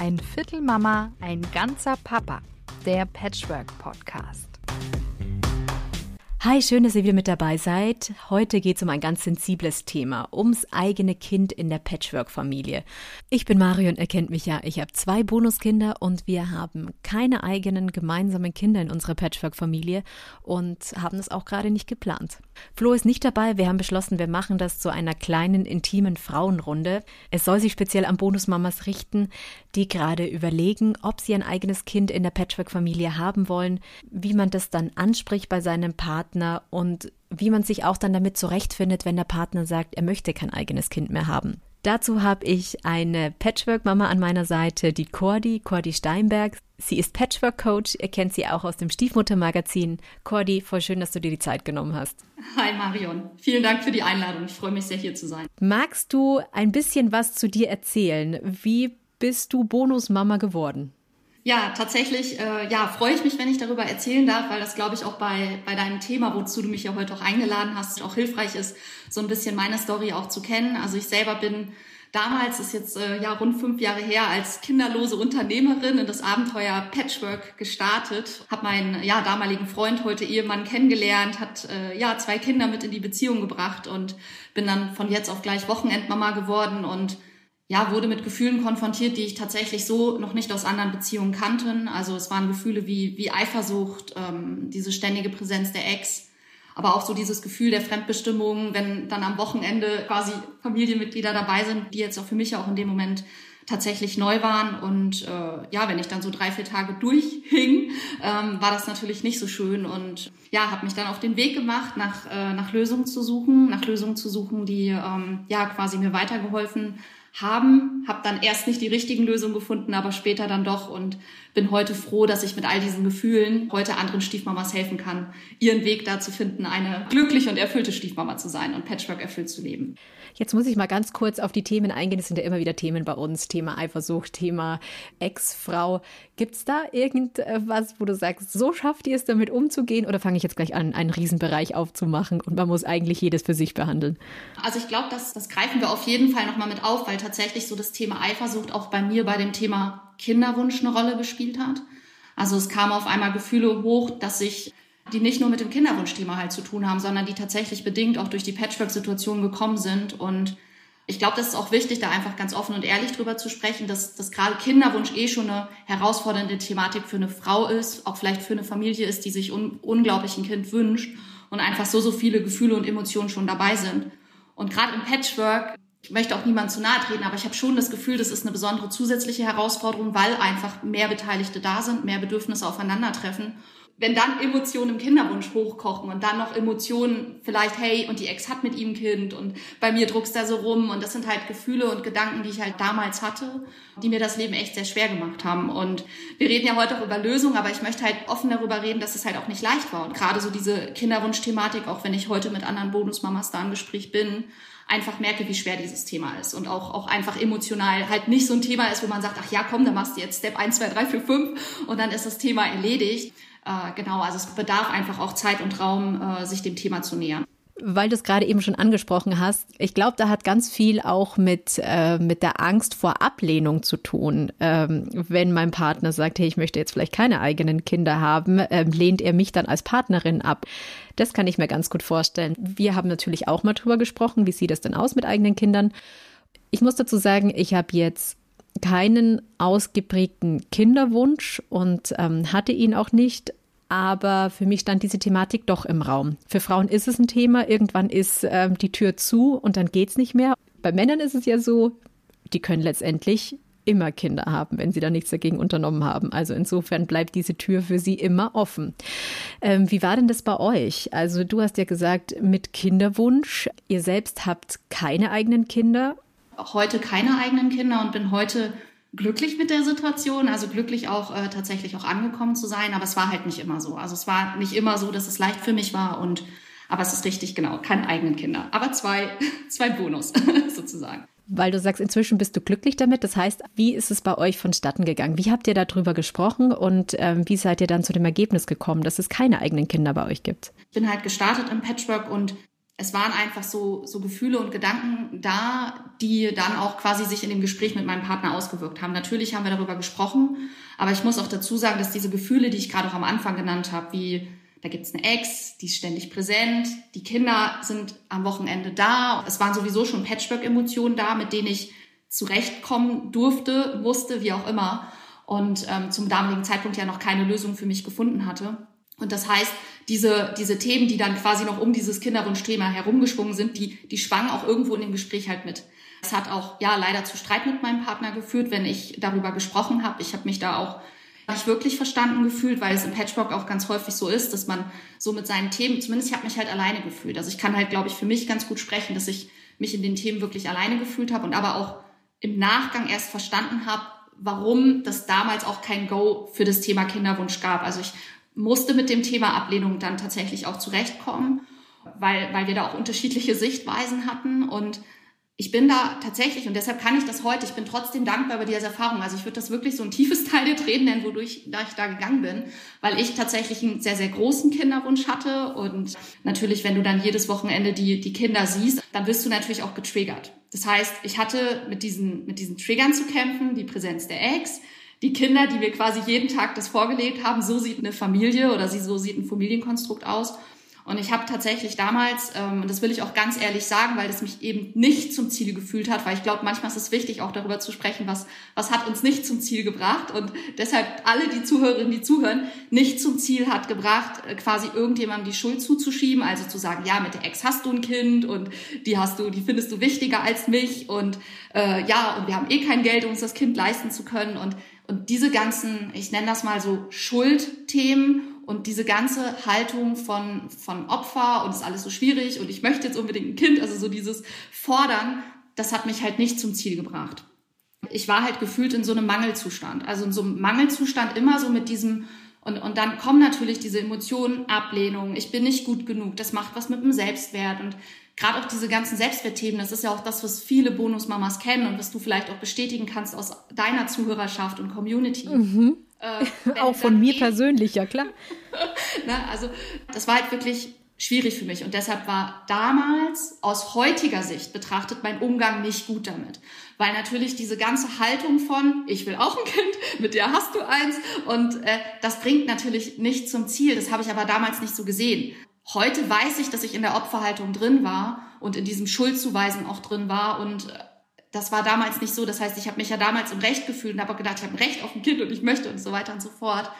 Ein Viertel Mama, ein ganzer Papa. Der Patchwork Podcast. Hi, schön, dass ihr wieder mit dabei seid. Heute geht es um ein ganz sensibles Thema, ums eigene Kind in der Patchwork-Familie. Ich bin Marion, ihr kennt mich ja. Ich habe zwei Bonuskinder und wir haben keine eigenen gemeinsamen Kinder in unserer Patchwork-Familie und haben es auch gerade nicht geplant. Flo ist nicht dabei. Wir haben beschlossen, wir machen das zu einer kleinen, intimen Frauenrunde. Es soll sich speziell an Bonusmamas richten, die gerade überlegen, ob sie ein eigenes Kind in der Patchwork-Familie haben wollen, wie man das dann anspricht bei seinem Partner und wie man sich auch dann damit zurechtfindet, wenn der Partner sagt, er möchte kein eigenes Kind mehr haben. Dazu habe ich eine Patchwork-Mama an meiner Seite, die Cordy, Cordy Steinberg. Sie ist Patchwork-Coach, ihr kennt sie auch aus dem Stiefmutter-Magazin. Cordy, voll schön, dass du dir die Zeit genommen hast. Hi Marion, vielen Dank für die Einladung. Ich freue mich sehr, hier zu sein. Magst du ein bisschen was zu dir erzählen? Wie bist du Bonusmama geworden? Ja, tatsächlich, äh, ja, freue ich mich, wenn ich darüber erzählen darf, weil das, glaube ich, auch bei, bei deinem Thema, wozu du mich ja heute auch eingeladen hast, auch hilfreich ist, so ein bisschen meine Story auch zu kennen. Also ich selber bin damals, ist jetzt äh, ja rund fünf Jahre her, als kinderlose Unternehmerin in das Abenteuer Patchwork gestartet, habe meinen ja damaligen Freund, heute Ehemann, kennengelernt, hat äh, ja zwei Kinder mit in die Beziehung gebracht und bin dann von jetzt auf gleich Wochenendmama geworden und ja, wurde mit Gefühlen konfrontiert, die ich tatsächlich so noch nicht aus anderen Beziehungen kannte. Also es waren Gefühle wie, wie Eifersucht, ähm, diese ständige Präsenz der Ex, aber auch so dieses Gefühl der Fremdbestimmung, wenn dann am Wochenende quasi Familienmitglieder dabei sind, die jetzt auch für mich auch in dem Moment tatsächlich neu waren. Und äh, ja, wenn ich dann so drei, vier Tage durchhing, ähm, war das natürlich nicht so schön. Und ja, habe mich dann auf den Weg gemacht, nach, äh, nach Lösungen zu suchen, nach Lösungen zu suchen, die ähm, ja quasi mir weitergeholfen haben, habe dann erst nicht die richtigen Lösungen gefunden, aber später dann doch und bin heute froh, dass ich mit all diesen Gefühlen heute anderen Stiefmamas helfen kann, ihren Weg da zu finden, eine glückliche und erfüllte Stiefmama zu sein und Patchwork erfüllt zu leben. Jetzt muss ich mal ganz kurz auf die Themen eingehen. Es sind ja immer wieder Themen bei uns. Thema Eifersucht, Thema Ex-Frau. Gibt es da irgendwas, wo du sagst, so schafft ihr es damit umzugehen? Oder fange ich jetzt gleich an, einen Riesenbereich aufzumachen und man muss eigentlich jedes für sich behandeln? Also ich glaube, das, das greifen wir auf jeden Fall nochmal mit auf, weil tatsächlich so das Thema Eifersucht auch bei mir bei dem Thema Kinderwunsch eine Rolle gespielt hat. Also es kamen auf einmal Gefühle hoch, dass ich die nicht nur mit dem Kinderwunschthema halt zu tun haben, sondern die tatsächlich bedingt auch durch die Patchwork-Situation gekommen sind. Und ich glaube, das ist auch wichtig, da einfach ganz offen und ehrlich drüber zu sprechen, dass, dass gerade Kinderwunsch eh schon eine herausfordernde Thematik für eine Frau ist, auch vielleicht für eine Familie ist, die sich un unglaublich ein Kind wünscht und einfach so, so viele Gefühle und Emotionen schon dabei sind. Und gerade im Patchwork, möchte auch niemand zu nahe treten, aber ich habe schon das Gefühl, das ist eine besondere zusätzliche Herausforderung, weil einfach mehr Beteiligte da sind, mehr Bedürfnisse aufeinandertreffen wenn dann Emotionen im Kinderwunsch hochkochen und dann noch Emotionen vielleicht, hey, und die Ex hat mit ihm ein Kind und bei mir druckst da so rum und das sind halt Gefühle und Gedanken, die ich halt damals hatte, die mir das Leben echt sehr schwer gemacht haben. Und wir reden ja heute auch über Lösungen, aber ich möchte halt offen darüber reden, dass es halt auch nicht leicht war. Und gerade so diese Kinderwunsch-Thematik, auch wenn ich heute mit anderen Bonusmamas da im Gespräch bin, einfach merke, wie schwer dieses Thema ist und auch, auch einfach emotional halt nicht so ein Thema ist, wo man sagt, ach ja, komm, da machst du jetzt Step 1, 2, 3, 4, 5 und dann ist das Thema erledigt. Äh, genau, also es bedarf einfach auch Zeit und Raum, äh, sich dem Thema zu nähern. Weil du es gerade eben schon angesprochen hast, ich glaube, da hat ganz viel auch mit, äh, mit der Angst vor Ablehnung zu tun. Ähm, wenn mein Partner sagt, hey, ich möchte jetzt vielleicht keine eigenen Kinder haben, ähm, lehnt er mich dann als Partnerin ab. Das kann ich mir ganz gut vorstellen. Wir haben natürlich auch mal drüber gesprochen, wie sieht es denn aus mit eigenen Kindern. Ich muss dazu sagen, ich habe jetzt keinen ausgeprägten Kinderwunsch und ähm, hatte ihn auch nicht. Aber für mich stand diese Thematik doch im Raum. Für Frauen ist es ein Thema. Irgendwann ist ähm, die Tür zu und dann geht es nicht mehr. Bei Männern ist es ja so, die können letztendlich immer Kinder haben, wenn sie da nichts dagegen unternommen haben. Also insofern bleibt diese Tür für sie immer offen. Ähm, wie war denn das bei euch? Also du hast ja gesagt, mit Kinderwunsch. Ihr selbst habt keine eigenen Kinder heute keine eigenen Kinder und bin heute glücklich mit der Situation, also glücklich auch äh, tatsächlich auch angekommen zu sein, aber es war halt nicht immer so. Also es war nicht immer so, dass es leicht für mich war und aber es ist richtig genau, keine eigenen Kinder, aber zwei zwei Bonus sozusagen. Weil du sagst, inzwischen bist du glücklich damit. Das heißt, wie ist es bei euch vonstatten gegangen? Wie habt ihr darüber gesprochen und ähm, wie seid ihr dann zu dem Ergebnis gekommen, dass es keine eigenen Kinder bei euch gibt? Ich bin halt gestartet im Patchwork und es waren einfach so, so Gefühle und Gedanken da, die dann auch quasi sich in dem Gespräch mit meinem Partner ausgewirkt haben. Natürlich haben wir darüber gesprochen, aber ich muss auch dazu sagen, dass diese Gefühle, die ich gerade auch am Anfang genannt habe, wie da gibt's eine Ex, die ist ständig präsent, die Kinder sind am Wochenende da. Es waren sowieso schon Patchwork-Emotionen da, mit denen ich zurechtkommen durfte, musste, wie auch immer. Und ähm, zum damaligen Zeitpunkt ja noch keine Lösung für mich gefunden hatte. Und das heißt, diese, diese Themen, die dann quasi noch um dieses Kinderwunschthema herumgeschwungen sind, die, die schwangen auch irgendwo in dem Gespräch halt mit. Es hat auch, ja, leider zu Streit mit meinem Partner geführt, wenn ich darüber gesprochen habe. Ich habe mich da auch nicht wirklich verstanden gefühlt, weil es im Patchwork auch ganz häufig so ist, dass man so mit seinen Themen, zumindest ich habe mich halt alleine gefühlt. Also ich kann halt, glaube ich, für mich ganz gut sprechen, dass ich mich in den Themen wirklich alleine gefühlt habe und aber auch im Nachgang erst verstanden habe, warum das damals auch kein Go für das Thema Kinderwunsch gab. Also ich musste mit dem Thema Ablehnung dann tatsächlich auch zurechtkommen, weil, weil wir da auch unterschiedliche Sichtweisen hatten und ich bin da tatsächlich, und deshalb kann ich das heute, ich bin trotzdem dankbar über diese Erfahrung. Also ich würde das wirklich so ein tiefes Teil der Tränen nennen, wodurch da ich da gegangen bin, weil ich tatsächlich einen sehr, sehr großen Kinderwunsch hatte. Und natürlich, wenn du dann jedes Wochenende die, die Kinder siehst, dann wirst du natürlich auch getriggert. Das heißt, ich hatte mit diesen, mit diesen Triggern zu kämpfen, die Präsenz der Ex, die Kinder, die mir quasi jeden Tag das vorgelegt haben, so sieht eine Familie oder so sieht ein Familienkonstrukt aus. Und ich habe tatsächlich damals, ähm, und das will ich auch ganz ehrlich sagen, weil das mich eben nicht zum Ziel gefühlt hat, weil ich glaube, manchmal ist es wichtig, auch darüber zu sprechen, was, was hat uns nicht zum Ziel gebracht. Und deshalb alle die Zuhörerinnen, die zuhören, nicht zum Ziel hat gebracht, äh, quasi irgendjemandem die Schuld zuzuschieben, also zu sagen, ja, mit der Ex hast du ein Kind und die hast du, die findest du wichtiger als mich und äh, ja, und wir haben eh kein Geld, um uns das Kind leisten zu können. Und, und diese ganzen, ich nenne das mal so Schuldthemen und diese ganze Haltung von, von Opfer und ist alles so schwierig und ich möchte jetzt unbedingt ein Kind, also so dieses Fordern, das hat mich halt nicht zum Ziel gebracht. Ich war halt gefühlt in so einem Mangelzustand. Also in so einem Mangelzustand immer so mit diesem, und, und dann kommen natürlich diese Emotionen, Ablehnung, ich bin nicht gut genug, das macht was mit dem Selbstwert und gerade auch diese ganzen Selbstwertthemen, das ist ja auch das, was viele Bonusmamas kennen und was du vielleicht auch bestätigen kannst aus deiner Zuhörerschaft und Community. Mhm. Äh, auch von mir persönlich, ja klar. Na, also das war halt wirklich schwierig für mich und deshalb war damals aus heutiger Sicht betrachtet mein Umgang nicht gut damit. Weil natürlich diese ganze Haltung von, ich will auch ein Kind, mit dir hast du eins und äh, das bringt natürlich nicht zum Ziel. Das habe ich aber damals nicht so gesehen. Heute weiß ich, dass ich in der Opferhaltung drin war und in diesem Schuldzuweisen auch drin war und äh, das war damals nicht so. Das heißt, ich habe mich ja damals im Recht gefühlt und habe gedacht, ich habe ein Recht auf ein Kind und ich möchte und so weiter und so fort.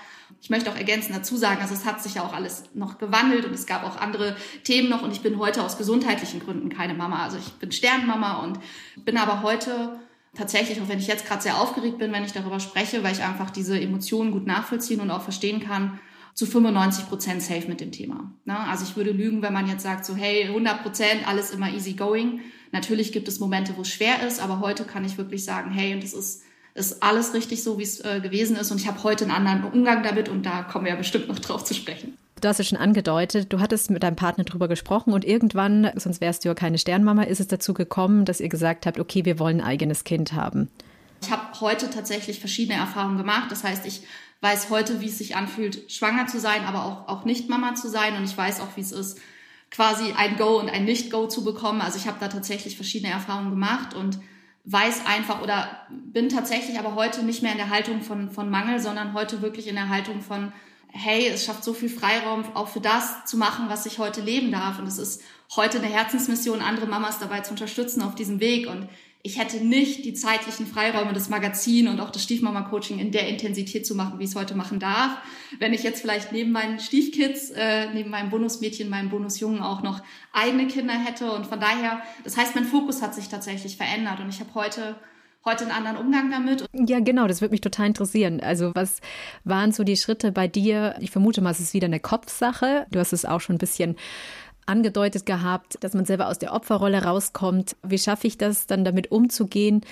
Ich möchte auch ergänzend dazu sagen, also es hat sich ja auch alles noch gewandelt und es gab auch andere Themen noch und ich bin heute aus gesundheitlichen Gründen keine Mama. Also ich bin Sternmama und bin aber heute tatsächlich, auch wenn ich jetzt gerade sehr aufgeregt bin, wenn ich darüber spreche, weil ich einfach diese Emotionen gut nachvollziehen und auch verstehen kann, zu 95 Prozent safe mit dem Thema. Also ich würde lügen, wenn man jetzt sagt, so hey, 100 Prozent, alles immer easy going. Natürlich gibt es Momente, wo es schwer ist, aber heute kann ich wirklich sagen, hey, und es ist, ist alles richtig so, wie es äh, gewesen ist. Und ich habe heute einen anderen Umgang damit und da kommen wir ja bestimmt noch drauf zu sprechen. Du hast es schon angedeutet, du hattest mit deinem Partner drüber gesprochen und irgendwann, sonst wärst du ja keine Sternmama, ist es dazu gekommen, dass ihr gesagt habt, okay, wir wollen ein eigenes Kind haben. Ich habe heute tatsächlich verschiedene Erfahrungen gemacht. Das heißt, ich weiß heute, wie es sich anfühlt, schwanger zu sein, aber auch, auch nicht Mama zu sein. Und ich weiß auch, wie es ist, quasi ein Go und ein Nicht-Go zu bekommen. Also ich habe da tatsächlich verschiedene Erfahrungen gemacht und weiß einfach oder bin tatsächlich aber heute nicht mehr in der Haltung von, von Mangel, sondern heute wirklich in der Haltung von, hey, es schafft so viel Freiraum auch für das zu machen, was ich heute leben darf. Und es ist heute eine Herzensmission, andere Mamas dabei zu unterstützen auf diesem Weg. Und ich hätte nicht die zeitlichen Freiräume, das Magazin und auch das Stiefmama-Coaching in der Intensität zu machen, wie ich es heute machen darf. Wenn ich jetzt vielleicht neben meinen Stiefkids, äh, neben meinem Bonusmädchen, meinem Bonusjungen auch noch eigene Kinder hätte. Und von daher, das heißt, mein Fokus hat sich tatsächlich verändert und ich habe heute heute einen anderen Umgang damit. Ja, genau, das würde mich total interessieren. Also was waren so die Schritte bei dir? Ich vermute mal, es ist wieder eine Kopfsache. Du hast es auch schon ein bisschen angedeutet gehabt, dass man selber aus der Opferrolle rauskommt. Wie schaffe ich das dann damit umzugehen,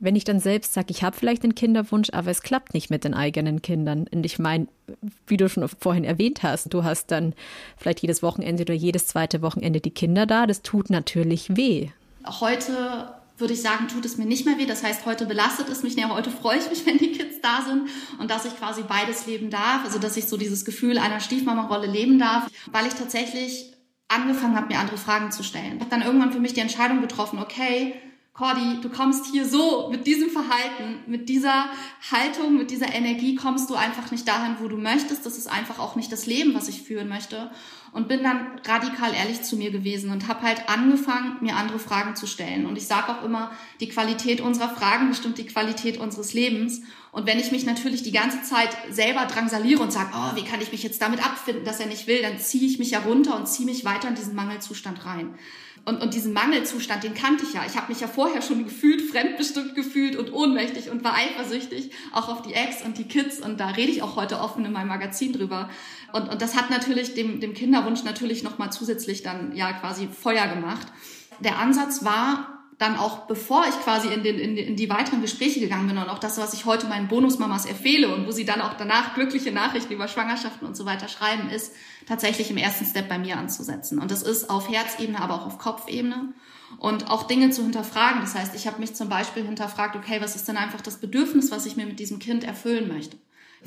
wenn ich dann selbst sage, ich habe vielleicht einen Kinderwunsch, aber es klappt nicht mit den eigenen Kindern. Und ich meine, wie du schon vorhin erwähnt hast, du hast dann vielleicht jedes Wochenende oder jedes zweite Wochenende die Kinder da. Das tut natürlich weh. Heute würde ich sagen, tut es mir nicht mehr weh. Das heißt, heute belastet es mich. Ja, heute freue ich mich, wenn die Kids da sind und dass ich quasi beides leben darf. Also, dass ich so dieses Gefühl einer Stiefmama-Rolle leben darf, weil ich tatsächlich angefangen habe, mir andere Fragen zu stellen. Ich habe dann irgendwann für mich die Entscheidung getroffen, okay, Cordy, du kommst hier so mit diesem Verhalten, mit dieser Haltung, mit dieser Energie kommst du einfach nicht dahin, wo du möchtest. Das ist einfach auch nicht das Leben, was ich führen möchte. Und bin dann radikal ehrlich zu mir gewesen und habe halt angefangen, mir andere Fragen zu stellen. Und ich sage auch immer, die Qualität unserer Fragen bestimmt die Qualität unseres Lebens. Und wenn ich mich natürlich die ganze Zeit selber drangsaliere und sage, oh, wie kann ich mich jetzt damit abfinden, dass er nicht will, dann ziehe ich mich ja runter und ziehe mich weiter in diesen Mangelzustand rein und, und diesen Mangelzustand, den kannte ich ja. Ich habe mich ja vorher schon gefühlt, fremdbestimmt gefühlt und ohnmächtig und war eifersüchtig, auch auf die Ex und die Kids. Und da rede ich auch heute offen in meinem Magazin drüber. Und, und das hat natürlich dem, dem Kinderwunsch natürlich nochmal zusätzlich dann ja quasi Feuer gemacht. Der Ansatz war, dann auch bevor ich quasi in, den, in, die, in die weiteren Gespräche gegangen bin und auch das, was ich heute meinen Bonusmamas empfehle und wo sie dann auch danach glückliche Nachrichten über Schwangerschaften und so weiter schreiben, ist tatsächlich im ersten Step bei mir anzusetzen. Und das ist auf Herzebene, aber auch auf Kopfebene und auch Dinge zu hinterfragen. Das heißt, ich habe mich zum Beispiel hinterfragt, okay, was ist denn einfach das Bedürfnis, was ich mir mit diesem Kind erfüllen möchte?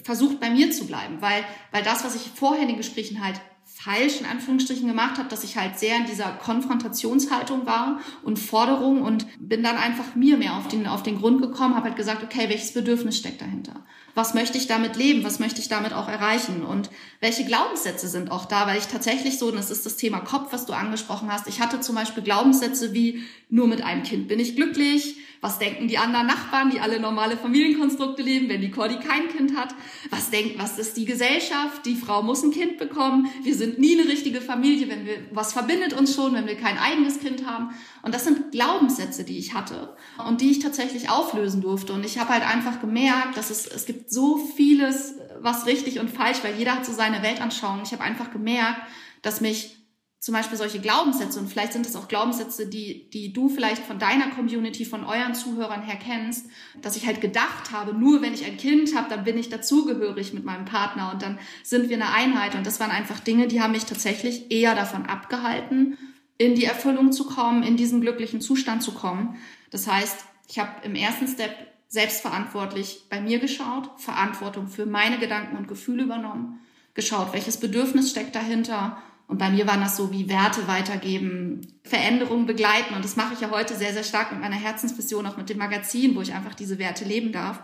Versucht bei mir zu bleiben, weil, weil das, was ich vorher in den Gesprächen halt falsch in Anführungsstrichen gemacht habe, dass ich halt sehr in dieser Konfrontationshaltung war und Forderung und bin dann einfach mir mehr auf den, auf den Grund gekommen, habe halt gesagt, okay, welches Bedürfnis steckt dahinter? Was möchte ich damit leben? Was möchte ich damit auch erreichen? Und welche Glaubenssätze sind auch da? Weil ich tatsächlich so, und das ist das Thema Kopf, was du angesprochen hast, ich hatte zum Beispiel Glaubenssätze wie, nur mit einem Kind bin ich glücklich, was denken die anderen Nachbarn, die alle normale Familienkonstrukte leben, wenn die Cordy kein Kind hat? Was denkt, was ist die Gesellschaft? Die Frau muss ein Kind bekommen. Wir sind nie eine richtige Familie, wenn wir, was verbindet uns schon, wenn wir kein eigenes Kind haben? Und das sind Glaubenssätze, die ich hatte und die ich tatsächlich auflösen durfte. Und ich habe halt einfach gemerkt, dass es, es gibt so vieles, was richtig und falsch, weil jeder hat so seine Weltanschauung. Ich habe einfach gemerkt, dass mich zum Beispiel solche Glaubenssätze, und vielleicht sind es auch Glaubenssätze, die, die du vielleicht von deiner Community, von euren Zuhörern her kennst, dass ich halt gedacht habe, nur wenn ich ein Kind habe, dann bin ich dazugehörig mit meinem Partner und dann sind wir eine Einheit. Und das waren einfach Dinge, die haben mich tatsächlich eher davon abgehalten, in die Erfüllung zu kommen, in diesen glücklichen Zustand zu kommen. Das heißt, ich habe im ersten Step selbstverantwortlich bei mir geschaut, Verantwortung für meine Gedanken und Gefühle übernommen, geschaut, welches Bedürfnis steckt dahinter und bei mir waren das so wie Werte weitergeben, Veränderungen begleiten. Und das mache ich ja heute sehr, sehr stark mit meiner Herzensvision, auch mit dem Magazin, wo ich einfach diese Werte leben darf.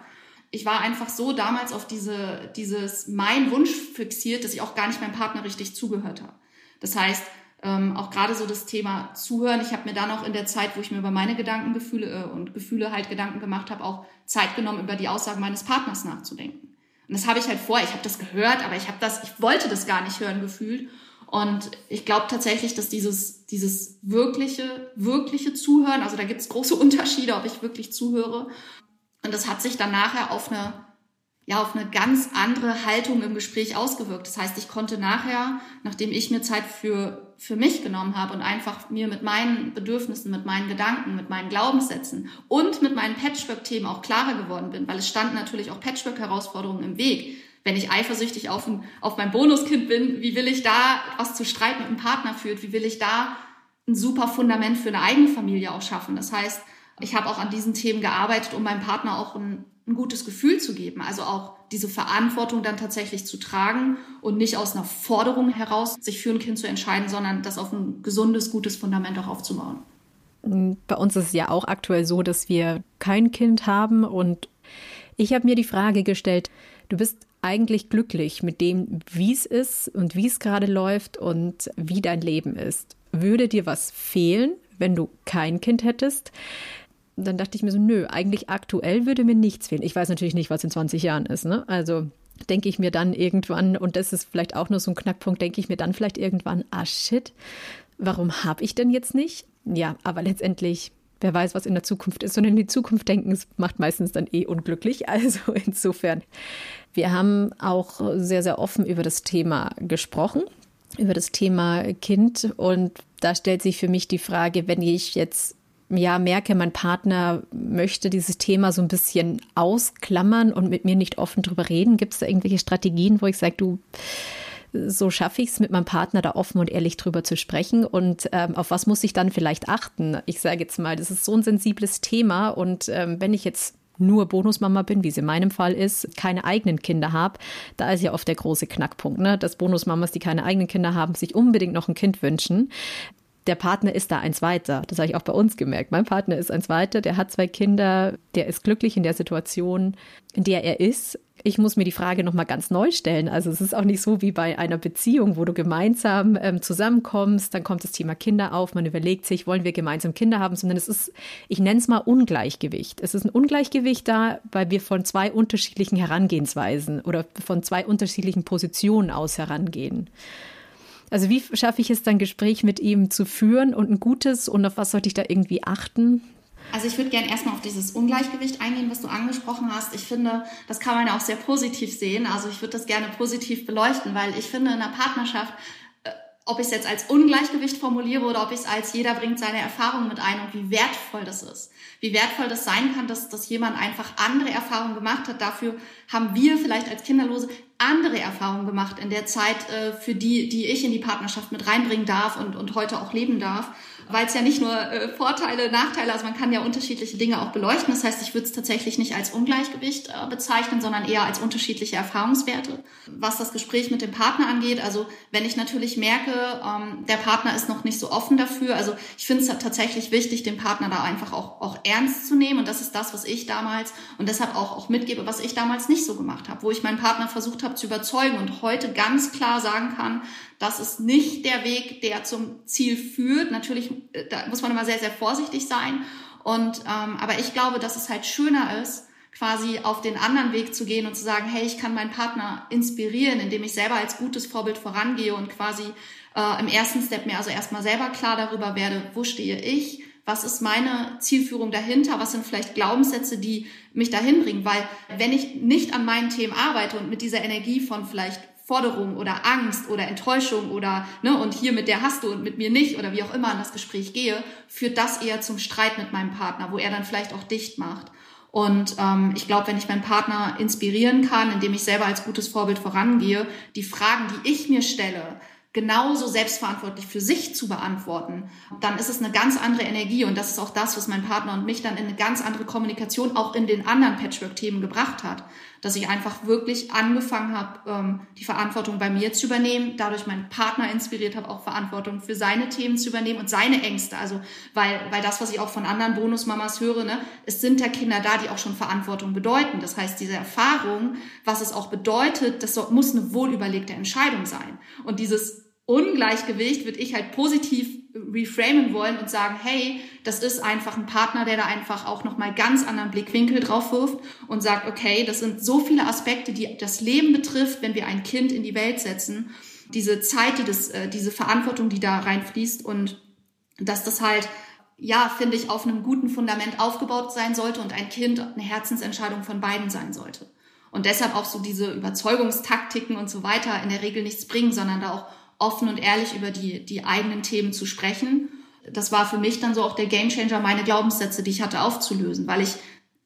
Ich war einfach so damals auf diese, dieses mein Wunsch fixiert, dass ich auch gar nicht meinem Partner richtig zugehört habe. Das heißt, ähm, auch gerade so das Thema Zuhören. Ich habe mir dann auch in der Zeit, wo ich mir über meine Gedanken, Gefühle äh, und Gefühle halt Gedanken gemacht habe, auch Zeit genommen, über die Aussagen meines Partners nachzudenken. Und das habe ich halt vor. Ich habe das gehört, aber ich habe das, ich wollte das gar nicht hören gefühlt und ich glaube tatsächlich, dass dieses, dieses wirkliche, wirkliche Zuhören, also da gibt es große Unterschiede, ob ich wirklich zuhöre. Und das hat sich dann nachher auf eine, ja, auf eine ganz andere Haltung im Gespräch ausgewirkt. Das heißt, ich konnte nachher, nachdem ich mir Zeit für, für mich genommen habe und einfach mir mit meinen Bedürfnissen, mit meinen Gedanken, mit meinen Glaubenssätzen und mit meinen Patchwork-Themen auch klarer geworden bin, weil es standen natürlich auch Patchwork-Herausforderungen im Weg wenn ich eifersüchtig auf, ein, auf mein Bonuskind bin, wie will ich da was zu Streit mit einem Partner führt? Wie will ich da ein super Fundament für eine eigene Familie auch schaffen? Das heißt, ich habe auch an diesen Themen gearbeitet, um meinem Partner auch ein, ein gutes Gefühl zu geben. Also auch diese Verantwortung dann tatsächlich zu tragen und nicht aus einer Forderung heraus sich für ein Kind zu entscheiden, sondern das auf ein gesundes, gutes Fundament auch aufzubauen. Bei uns ist es ja auch aktuell so, dass wir kein Kind haben und ich habe mir die Frage gestellt, du bist eigentlich glücklich mit dem, wie es ist und wie es gerade läuft und wie dein Leben ist. Würde dir was fehlen, wenn du kein Kind hättest? Dann dachte ich mir so, nö, eigentlich aktuell würde mir nichts fehlen. Ich weiß natürlich nicht, was in 20 Jahren ist, ne? Also denke ich mir dann irgendwann, und das ist vielleicht auch nur so ein Knackpunkt, denke ich mir dann vielleicht irgendwann, ah shit, warum habe ich denn jetzt nicht? Ja, aber letztendlich wer weiß, was in der Zukunft ist. Und in die Zukunft denken, macht meistens dann eh unglücklich. Also insofern, wir haben auch sehr, sehr offen über das Thema gesprochen, über das Thema Kind. Und da stellt sich für mich die Frage, wenn ich jetzt ja merke, mein Partner möchte dieses Thema so ein bisschen ausklammern und mit mir nicht offen drüber reden, gibt es da irgendwelche Strategien, wo ich sage, du so schaffe ich es mit meinem Partner da offen und ehrlich drüber zu sprechen und ähm, auf was muss ich dann vielleicht achten? Ich sage jetzt mal, das ist so ein sensibles Thema und ähm, wenn ich jetzt nur Bonusmama bin, wie es in meinem Fall ist, keine eigenen Kinder habe, da ist ja oft der große Knackpunkt, ne? dass Bonusmamas, die keine eigenen Kinder haben, sich unbedingt noch ein Kind wünschen der Partner ist da ein Zweiter. Das habe ich auch bei uns gemerkt. Mein Partner ist ein Zweiter, der hat zwei Kinder, der ist glücklich in der Situation, in der er ist. Ich muss mir die Frage nochmal ganz neu stellen. Also es ist auch nicht so wie bei einer Beziehung, wo du gemeinsam ähm, zusammenkommst, dann kommt das Thema Kinder auf, man überlegt sich, wollen wir gemeinsam Kinder haben, sondern es ist, ich nenne es mal Ungleichgewicht. Es ist ein Ungleichgewicht da, weil wir von zwei unterschiedlichen Herangehensweisen oder von zwei unterschiedlichen Positionen aus herangehen. Also wie schaffe ich es dann, Gespräch mit ihm zu führen und ein gutes und auf was sollte ich da irgendwie achten? Also ich würde gerne erstmal auf dieses Ungleichgewicht eingehen, was du angesprochen hast. Ich finde, das kann man ja auch sehr positiv sehen. Also ich würde das gerne positiv beleuchten, weil ich finde, in einer Partnerschaft ob ich es jetzt als Ungleichgewicht formuliere oder ob ich es als jeder bringt seine Erfahrungen mit ein und wie wertvoll das ist. Wie wertvoll das sein kann, dass, dass jemand einfach andere Erfahrungen gemacht hat. Dafür haben wir vielleicht als Kinderlose andere Erfahrungen gemacht in der Zeit, äh, für die, die ich in die Partnerschaft mit reinbringen darf und, und heute auch leben darf weil es ja nicht nur äh, Vorteile, Nachteile, also man kann ja unterschiedliche Dinge auch beleuchten. Das heißt, ich würde es tatsächlich nicht als Ungleichgewicht äh, bezeichnen, sondern eher als unterschiedliche Erfahrungswerte. Was das Gespräch mit dem Partner angeht, also wenn ich natürlich merke, ähm, der Partner ist noch nicht so offen dafür, also ich finde es tatsächlich wichtig, den Partner da einfach auch, auch ernst zu nehmen und das ist das, was ich damals und deshalb auch, auch mitgebe, was ich damals nicht so gemacht habe, wo ich meinen Partner versucht habe zu überzeugen und heute ganz klar sagen kann, das ist nicht der Weg, der zum Ziel führt. Natürlich, äh, da muss man immer sehr, sehr vorsichtig sein. Und ähm, aber ich glaube, dass es halt schöner ist, quasi auf den anderen Weg zu gehen und zu sagen, hey, ich kann meinen Partner inspirieren, indem ich selber als gutes Vorbild vorangehe und quasi äh, im ersten Step mir also erstmal selber klar darüber werde, wo stehe ich, was ist meine Zielführung dahinter, was sind vielleicht Glaubenssätze, die mich dahin bringen, weil wenn ich nicht an meinen Themen arbeite und mit dieser Energie von vielleicht Forderung oder Angst oder Enttäuschung oder ne und hier mit der hast du und mit mir nicht oder wie auch immer an das Gespräch gehe, führt das eher zum Streit mit meinem Partner, wo er dann vielleicht auch dicht macht. Und ähm, ich glaube, wenn ich meinen Partner inspirieren kann, indem ich selber als gutes Vorbild vorangehe, die Fragen, die ich mir stelle, genauso selbstverantwortlich für sich zu beantworten, dann ist es eine ganz andere Energie und das ist auch das, was mein Partner und mich dann in eine ganz andere Kommunikation auch in den anderen Patchwork-Themen gebracht hat dass ich einfach wirklich angefangen habe, ähm, die Verantwortung bei mir zu übernehmen, dadurch meinen Partner inspiriert habe, auch Verantwortung für seine Themen zu übernehmen und seine Ängste. Also, weil, weil das, was ich auch von anderen Bonusmamas höre, ne, es sind ja Kinder da, die auch schon Verantwortung bedeuten. Das heißt, diese Erfahrung, was es auch bedeutet, das muss eine wohlüberlegte Entscheidung sein. Und dieses Ungleichgewicht würde ich halt positiv reframen wollen und sagen, hey, das ist einfach ein Partner, der da einfach auch nochmal ganz anderen Blickwinkel drauf wirft und sagt, okay, das sind so viele Aspekte, die das Leben betrifft, wenn wir ein Kind in die Welt setzen. Diese Zeit, die das, äh, diese Verantwortung, die da reinfließt und dass das halt ja, finde ich, auf einem guten Fundament aufgebaut sein sollte und ein Kind eine Herzensentscheidung von beiden sein sollte. Und deshalb auch so diese Überzeugungstaktiken und so weiter in der Regel nichts bringen, sondern da auch offen und ehrlich über die, die eigenen Themen zu sprechen. Das war für mich dann so auch der Gamechanger, meine Glaubenssätze, die ich hatte, aufzulösen, weil ich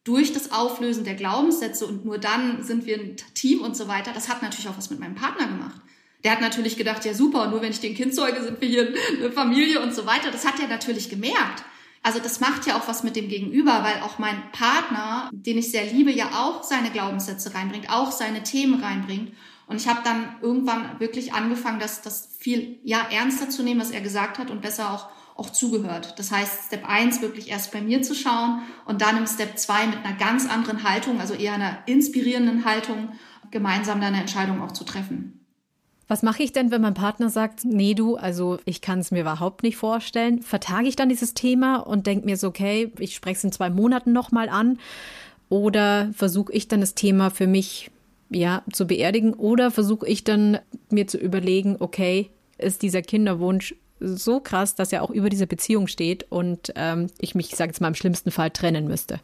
durch das Auflösen der Glaubenssätze und nur dann sind wir ein Team und so weiter, das hat natürlich auch was mit meinem Partner gemacht. Der hat natürlich gedacht, ja super, nur wenn ich den Kind zeuge, sind wir hier eine Familie und so weiter. Das hat er natürlich gemerkt. Also das macht ja auch was mit dem Gegenüber, weil auch mein Partner, den ich sehr liebe, ja auch seine Glaubenssätze reinbringt, auch seine Themen reinbringt. Und ich habe dann irgendwann wirklich angefangen, das, das viel ja, ernster zu nehmen, was er gesagt hat und besser auch, auch zugehört. Das heißt, Step 1 wirklich erst bei mir zu schauen und dann im Step 2 mit einer ganz anderen Haltung, also eher einer inspirierenden Haltung, gemeinsam dann eine Entscheidung auch zu treffen. Was mache ich denn, wenn mein Partner sagt, nee du, also ich kann es mir überhaupt nicht vorstellen? Vertage ich dann dieses Thema und denke mir so, okay, ich spreche es in zwei Monaten nochmal an? Oder versuche ich dann das Thema für mich ja, zu beerdigen? Oder versuche ich dann mir zu überlegen, okay, ist dieser Kinderwunsch so krass, dass er auch über dieser Beziehung steht und ähm, ich mich, ich sage jetzt mal, im schlimmsten Fall trennen müsste?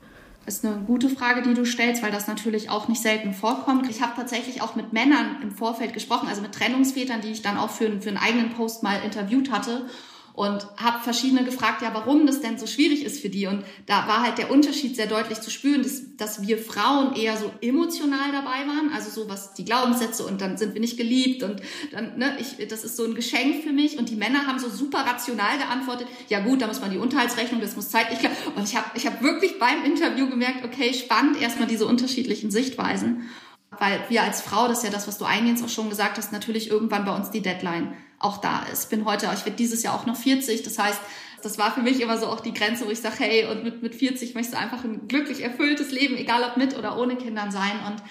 ist eine gute Frage, die du stellst, weil das natürlich auch nicht selten vorkommt. Ich habe tatsächlich auch mit Männern im Vorfeld gesprochen, also mit Trennungsvätern, die ich dann auch für, für einen eigenen Post mal interviewt hatte. Und habe verschiedene gefragt, ja, warum das denn so schwierig ist für die. Und da war halt der Unterschied sehr deutlich zu spüren, dass, dass wir Frauen eher so emotional dabei waren, also so was die Glaubenssätze und dann sind wir nicht geliebt und dann, ne, ich, das ist so ein Geschenk für mich. Und die Männer haben so super rational geantwortet, ja gut, da muss man die Unterhaltsrechnung, das muss zeitlich klar. Und ich habe ich hab wirklich beim Interview gemerkt, okay, spannend erstmal diese unterschiedlichen Sichtweisen weil wir als Frau, das ist ja das, was du eingehend auch schon gesagt hast, natürlich irgendwann bei uns die Deadline auch da ist. Bin heute, ich werde dieses Jahr auch noch 40. Das heißt, das war für mich immer so auch die Grenze, wo ich sage, hey, und mit, mit 40 möchtest du einfach ein glücklich erfülltes Leben, egal ob mit oder ohne Kindern sein. Und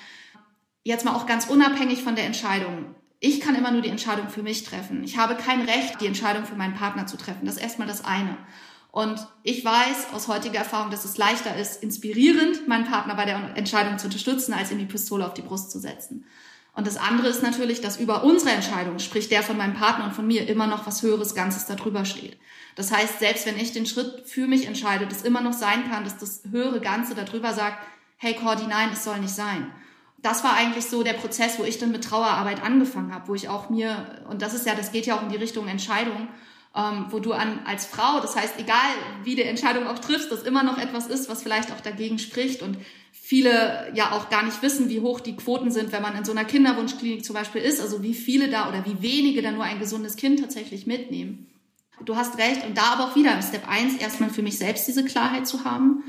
jetzt mal auch ganz unabhängig von der Entscheidung. Ich kann immer nur die Entscheidung für mich treffen. Ich habe kein Recht, die Entscheidung für meinen Partner zu treffen. Das ist erstmal das eine. Und ich weiß aus heutiger Erfahrung, dass es leichter ist, inspirierend meinen Partner bei der Entscheidung zu unterstützen, als ihm die Pistole auf die Brust zu setzen. Und das andere ist natürlich, dass über unsere Entscheidung, sprich der von meinem Partner und von mir, immer noch was Höheres Ganzes darüber steht. Das heißt, selbst wenn ich den Schritt für mich entscheide, das immer noch sein kann, dass das höhere Ganze darüber sagt, hey Cordy, nein, es soll nicht sein. Das war eigentlich so der Prozess, wo ich dann mit Trauerarbeit angefangen habe, wo ich auch mir, und das ist ja, das geht ja auch in die Richtung Entscheidung, ähm, wo du an, als Frau, das heißt, egal wie die Entscheidung auch triffst, das immer noch etwas ist, was vielleicht auch dagegen spricht und viele ja auch gar nicht wissen, wie hoch die Quoten sind, wenn man in so einer Kinderwunschklinik zum Beispiel ist, also wie viele da oder wie wenige da nur ein gesundes Kind tatsächlich mitnehmen. Du hast recht und da aber auch wieder im Step 1 erstmal für mich selbst diese Klarheit zu haben,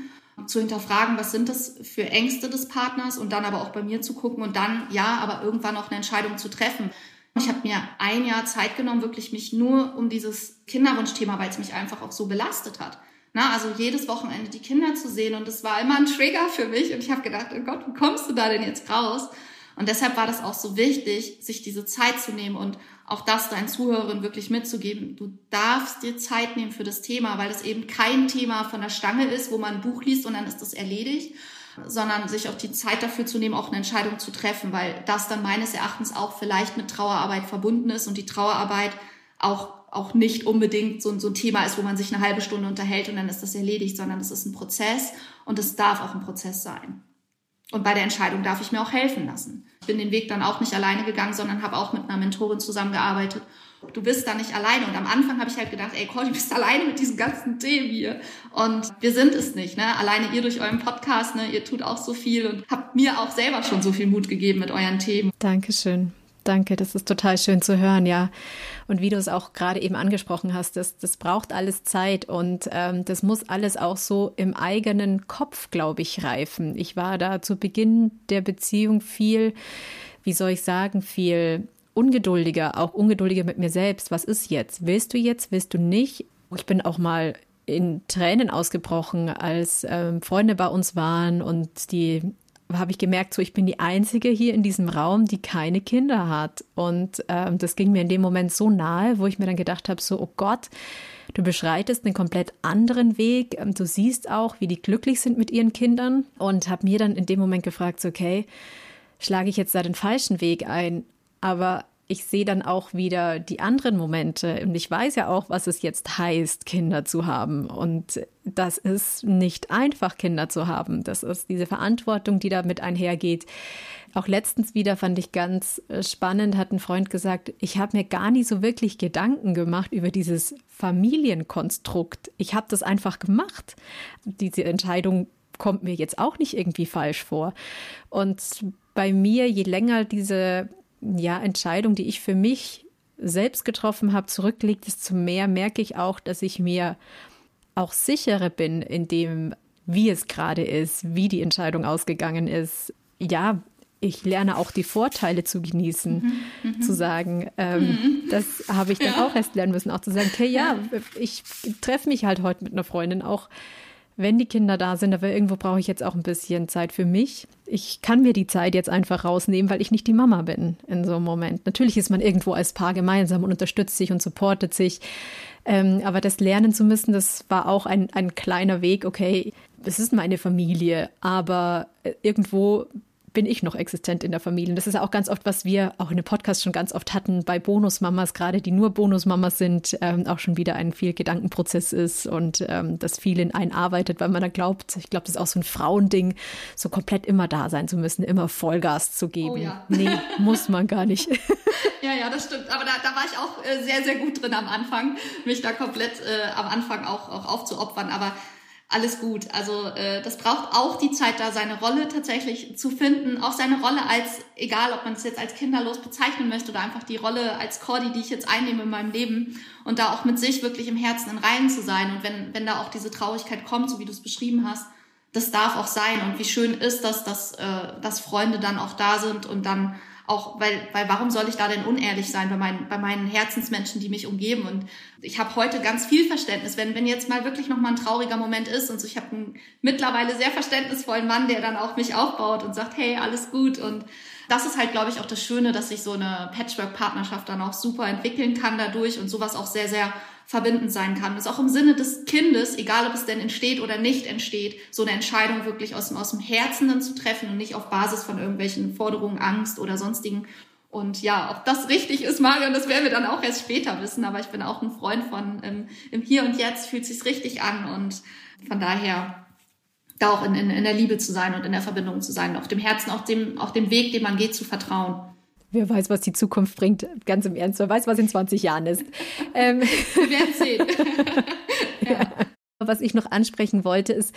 zu hinterfragen, was sind das für Ängste des Partners und dann aber auch bei mir zu gucken und dann ja, aber irgendwann auch eine Entscheidung zu treffen. Ich habe mir ein Jahr Zeit genommen, wirklich mich nur um dieses Kinderwunschthema, weil es mich einfach auch so belastet hat. Na, also jedes Wochenende die Kinder zu sehen und es war immer ein Trigger für mich und ich habe gedacht, oh Gott, wie kommst du da denn jetzt raus? Und deshalb war das auch so wichtig, sich diese Zeit zu nehmen und auch das deinen Zuhörern wirklich mitzugeben. Du darfst dir Zeit nehmen für das Thema, weil es eben kein Thema von der Stange ist, wo man ein Buch liest und dann ist das erledigt, sondern sich auch die Zeit dafür zu nehmen, auch eine Entscheidung zu treffen, weil das dann meines Erachtens auch vielleicht mit Trauerarbeit verbunden ist und die Trauerarbeit auch auch nicht unbedingt so, so ein Thema ist, wo man sich eine halbe Stunde unterhält und dann ist das erledigt, sondern es ist ein Prozess und es darf auch ein Prozess sein. Und bei der Entscheidung darf ich mir auch helfen lassen. Ich bin den Weg dann auch nicht alleine gegangen, sondern habe auch mit einer Mentorin zusammengearbeitet. Du bist da nicht alleine. Und am Anfang habe ich halt gedacht, ey, Cole, du bist alleine mit diesen ganzen Themen hier. Und wir sind es nicht. Ne? Alleine ihr durch euren Podcast, ne? ihr tut auch so viel und habt mir auch selber schon so viel Mut gegeben mit euren Themen. Dankeschön. Danke, das ist total schön zu hören, ja. Und wie du es auch gerade eben angesprochen hast, das, das braucht alles Zeit und ähm, das muss alles auch so im eigenen Kopf, glaube ich, reifen. Ich war da zu Beginn der Beziehung viel, wie soll ich sagen, viel ungeduldiger, auch ungeduldiger mit mir selbst. Was ist jetzt? Willst du jetzt? Willst du nicht? Ich bin auch mal in Tränen ausgebrochen, als ähm, Freunde bei uns waren und die habe ich gemerkt, so ich bin die Einzige hier in diesem Raum, die keine Kinder hat. Und ähm, das ging mir in dem Moment so nahe, wo ich mir dann gedacht habe, so, oh Gott, du beschreitest einen komplett anderen Weg. Ähm, du siehst auch, wie die glücklich sind mit ihren Kindern. Und habe mir dann in dem Moment gefragt, so, okay, schlage ich jetzt da den falschen Weg ein? Aber ich sehe dann auch wieder die anderen Momente und ich weiß ja auch, was es jetzt heißt, Kinder zu haben. Und das ist nicht einfach, Kinder zu haben. Das ist diese Verantwortung, die damit einhergeht. Auch letztens wieder fand ich ganz äh, spannend, hat ein Freund gesagt, ich habe mir gar nicht so wirklich Gedanken gemacht über dieses Familienkonstrukt. Ich habe das einfach gemacht. Diese Entscheidung kommt mir jetzt auch nicht irgendwie falsch vor. Und bei mir, je länger diese ja, Entscheidung, die ich für mich selbst getroffen habe, zurückliegt, desto mehr merke ich auch, dass ich mir auch sicherer bin in dem, wie es gerade ist, wie die Entscheidung ausgegangen ist. Ja, ich lerne auch die Vorteile zu genießen, mhm, mhm. zu sagen, ähm, mhm. das habe ich dann ja. auch erst lernen müssen, auch zu sagen, okay, ja, ich treffe mich halt heute mit einer Freundin auch wenn die Kinder da sind, aber irgendwo brauche ich jetzt auch ein bisschen Zeit für mich. Ich kann mir die Zeit jetzt einfach rausnehmen, weil ich nicht die Mama bin in so einem Moment. Natürlich ist man irgendwo als Paar gemeinsam und unterstützt sich und supportet sich. Ähm, aber das lernen zu müssen, das war auch ein, ein kleiner Weg. Okay, es ist meine Familie, aber irgendwo bin ich noch existent in der Familie. Und das ist auch ganz oft, was wir auch in dem Podcast schon ganz oft hatten bei Bonusmamas, gerade die nur Bonusmamas sind, ähm, auch schon wieder ein viel Gedankenprozess ist und ähm, das viel in einen arbeitet, weil man da glaubt, ich glaube, das ist auch so ein Frauending, so komplett immer da sein zu müssen, immer Vollgas zu geben. Oh ja. Nee, muss man gar nicht. Ja, ja, das stimmt. Aber da, da war ich auch äh, sehr, sehr gut drin am Anfang, mich da komplett äh, am Anfang auch, auch aufzuopfern. Aber alles gut. Also äh, das braucht auch die Zeit, da seine Rolle tatsächlich zu finden. Auch seine Rolle als, egal ob man es jetzt als kinderlos bezeichnen möchte oder einfach die Rolle als Cordy, die ich jetzt einnehme in meinem Leben und da auch mit sich wirklich im Herzen in Reihen zu sein. Und wenn, wenn da auch diese Traurigkeit kommt, so wie du es beschrieben hast, das darf auch sein. Und wie schön ist das, dass, äh, dass Freunde dann auch da sind und dann auch, weil, weil warum soll ich da denn unehrlich sein bei meinen, bei meinen Herzensmenschen, die mich umgeben? Und ich habe heute ganz viel Verständnis, wenn, wenn jetzt mal wirklich nochmal ein trauriger Moment ist und so, ich habe einen mittlerweile sehr verständnisvollen Mann, der dann auch mich aufbaut und sagt, hey, alles gut. Und das ist halt, glaube ich, auch das Schöne, dass sich so eine Patchwork-Partnerschaft dann auch super entwickeln kann dadurch und sowas auch sehr, sehr verbindend sein kann. Das ist auch im Sinne des Kindes, egal ob es denn entsteht oder nicht entsteht, so eine Entscheidung wirklich aus dem, aus dem Herzen dann zu treffen und nicht auf Basis von irgendwelchen Forderungen, Angst oder sonstigen. Und ja, ob das richtig ist, Marion, das werden wir dann auch erst später wissen. Aber ich bin auch ein Freund von ähm, im Hier und Jetzt fühlt sich's richtig an und von daher da auch in, in, in der Liebe zu sein und in der Verbindung zu sein, auf dem Herzen, auch dem, auch dem Weg, den man geht, zu vertrauen. Wer weiß, was die Zukunft bringt, ganz im Ernst. Wer weiß, was in 20 Jahren ist. Ähm. Wir werden sehen. ja. Was ich noch ansprechen wollte, ist,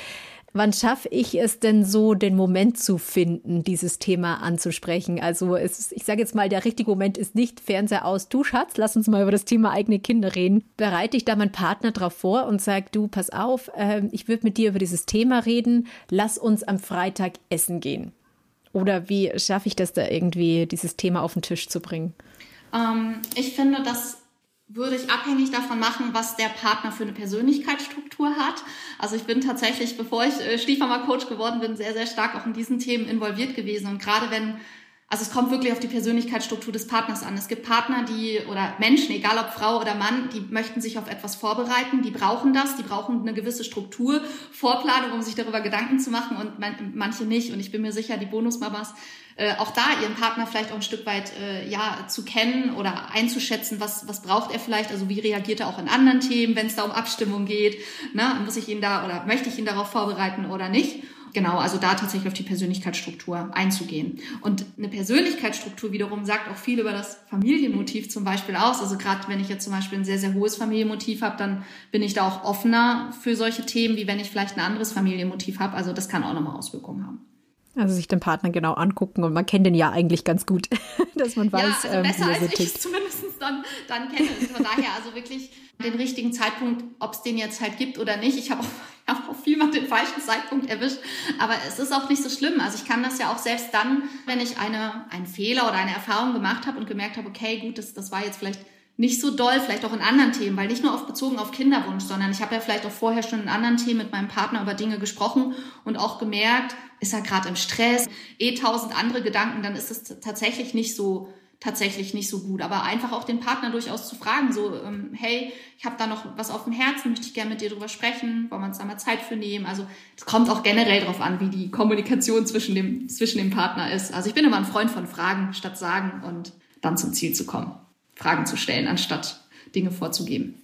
wann schaffe ich es denn so, den Moment zu finden, dieses Thema anzusprechen? Also ist, ich sage jetzt mal, der richtige Moment ist nicht Fernseher aus, du Schatz, lass uns mal über das Thema eigene Kinder reden. Bereite ich da meinen Partner drauf vor und sage, du, pass auf, äh, ich würde mit dir über dieses Thema reden, lass uns am Freitag essen gehen. Oder wie schaffe ich das da irgendwie, dieses Thema auf den Tisch zu bringen? Ähm, ich finde, das würde ich abhängig davon machen, was der Partner für eine Persönlichkeitsstruktur hat. Also ich bin tatsächlich, bevor ich äh, Stiefmama-Coach geworden bin, sehr, sehr stark auch in diesen Themen involviert gewesen. Und gerade wenn also es kommt wirklich auf die Persönlichkeitsstruktur des Partners an. Es gibt Partner, die oder Menschen, egal ob Frau oder Mann, die möchten sich auf etwas vorbereiten, die brauchen das, die brauchen eine gewisse Struktur, Vorplanung, um sich darüber Gedanken zu machen und manche nicht. Und ich bin mir sicher, die Bonusmamas äh, auch da ihren Partner vielleicht auch ein Stück weit äh, ja zu kennen oder einzuschätzen, was was braucht er vielleicht, also wie reagiert er auch in anderen Themen, wenn es da um Abstimmung geht, ne? muss ich ihn da oder möchte ich ihn darauf vorbereiten oder nicht? Genau, also da tatsächlich auf die Persönlichkeitsstruktur einzugehen. Und eine Persönlichkeitsstruktur wiederum sagt auch viel über das Familienmotiv zum Beispiel aus. Also gerade wenn ich jetzt zum Beispiel ein sehr, sehr hohes Familienmotiv habe, dann bin ich da auch offener für solche Themen, wie wenn ich vielleicht ein anderes Familienmotiv habe. Also das kann auch nochmal Auswirkungen haben. Also sich den Partner genau angucken und man kennt den ja eigentlich ganz gut, dass man weiß, ja, also besser ähm, als ich es zumindest dann, dann kenne. Von daher also wirklich den richtigen Zeitpunkt, ob es den jetzt halt gibt oder nicht. Ich habe auch, hab auch vielmal den falschen Zeitpunkt erwischt, aber es ist auch nicht so schlimm. Also ich kann das ja auch selbst dann, wenn ich eine, einen Fehler oder eine Erfahrung gemacht habe und gemerkt habe, okay, gut, das, das war jetzt vielleicht nicht so doll, vielleicht auch in anderen Themen, weil nicht nur auf bezogen auf Kinderwunsch, sondern ich habe ja vielleicht auch vorher schon in anderen Themen mit meinem Partner über Dinge gesprochen und auch gemerkt, ist er gerade im Stress, eh tausend andere Gedanken, dann ist es tatsächlich nicht so tatsächlich nicht so gut. Aber einfach auch den Partner durchaus zu fragen, so, ähm, hey, ich habe da noch was auf dem Herzen, möchte ich gerne mit dir drüber sprechen, wollen wir uns da mal Zeit für nehmen. Also es kommt auch generell darauf an, wie die Kommunikation zwischen dem, zwischen dem Partner ist. Also ich bin immer ein Freund von Fragen statt Sagen und dann zum Ziel zu kommen. Fragen zu stellen, anstatt Dinge vorzugeben.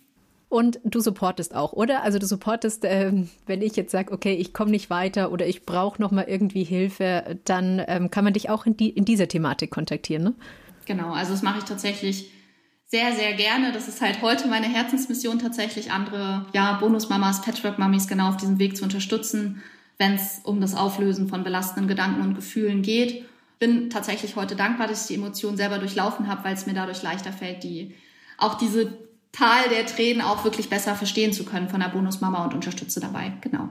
Und du supportest auch, oder? Also du supportest, ähm, wenn ich jetzt sage, okay, ich komme nicht weiter oder ich brauche noch mal irgendwie Hilfe, dann ähm, kann man dich auch in, die, in dieser Thematik kontaktieren, ne? Genau, also das mache ich tatsächlich sehr, sehr gerne. Das ist halt heute meine Herzensmission tatsächlich, andere ja, Bonusmamas, Patchwork-Mamis genau auf diesem Weg zu unterstützen, wenn es um das Auflösen von belastenden Gedanken und Gefühlen geht. Bin tatsächlich heute dankbar, dass ich die Emotionen selber durchlaufen habe, weil es mir dadurch leichter fällt, die auch diese Tal der Tränen auch wirklich besser verstehen zu können von der Bonusmama und unterstütze dabei. Genau.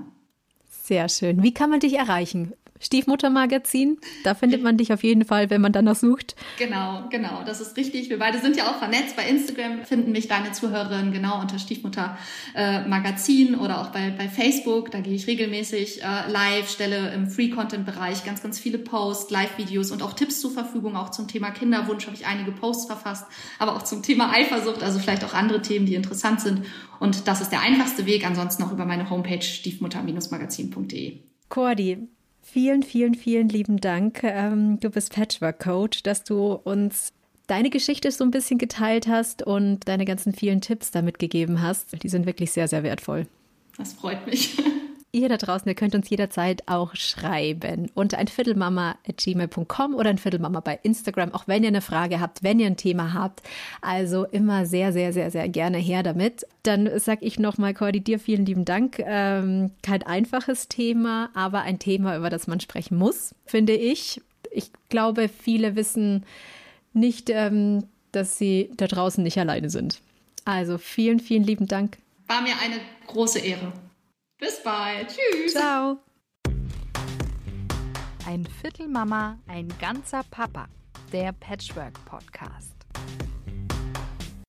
Sehr schön. Wie kann man dich erreichen? Stiefmuttermagazin. Da findet man dich auf jeden Fall, wenn man danach sucht. Genau, genau. Das ist richtig. Wir beide sind ja auch vernetzt. Bei Instagram finden mich deine Zuhörerinnen genau unter Stiefmuttermagazin oder auch bei, bei Facebook. Da gehe ich regelmäßig äh, live, stelle im Free-Content-Bereich ganz, ganz viele Posts, Live-Videos und auch Tipps zur Verfügung. Auch zum Thema Kinderwunsch habe ich einige Posts verfasst, aber auch zum Thema Eifersucht, also vielleicht auch andere Themen, die interessant sind. Und das ist der einfachste Weg. Ansonsten auch über meine Homepage stiefmutter-magazin.de. Cordi, Vielen, vielen, vielen lieben Dank. Ähm, du bist Patchwork-Coach, dass du uns deine Geschichte so ein bisschen geteilt hast und deine ganzen vielen Tipps damit gegeben hast. Die sind wirklich sehr, sehr wertvoll. Das freut mich. Ihr da draußen, ihr könnt uns jederzeit auch schreiben unter ein Viertelmama.gmail.com oder ein Viertelmama bei Instagram, auch wenn ihr eine Frage habt, wenn ihr ein Thema habt. Also immer sehr, sehr, sehr, sehr gerne her damit. Dann sag ich nochmal, Cordy, dir vielen lieben Dank. Ähm, kein einfaches Thema, aber ein Thema, über das man sprechen muss, finde ich. Ich glaube, viele wissen nicht, ähm, dass sie da draußen nicht alleine sind. Also vielen, vielen lieben Dank. War mir eine große Ehre. Bis bald. Tschüss. Ciao. Ein Viertel Mama, ein ganzer Papa. Der Patchwork Podcast.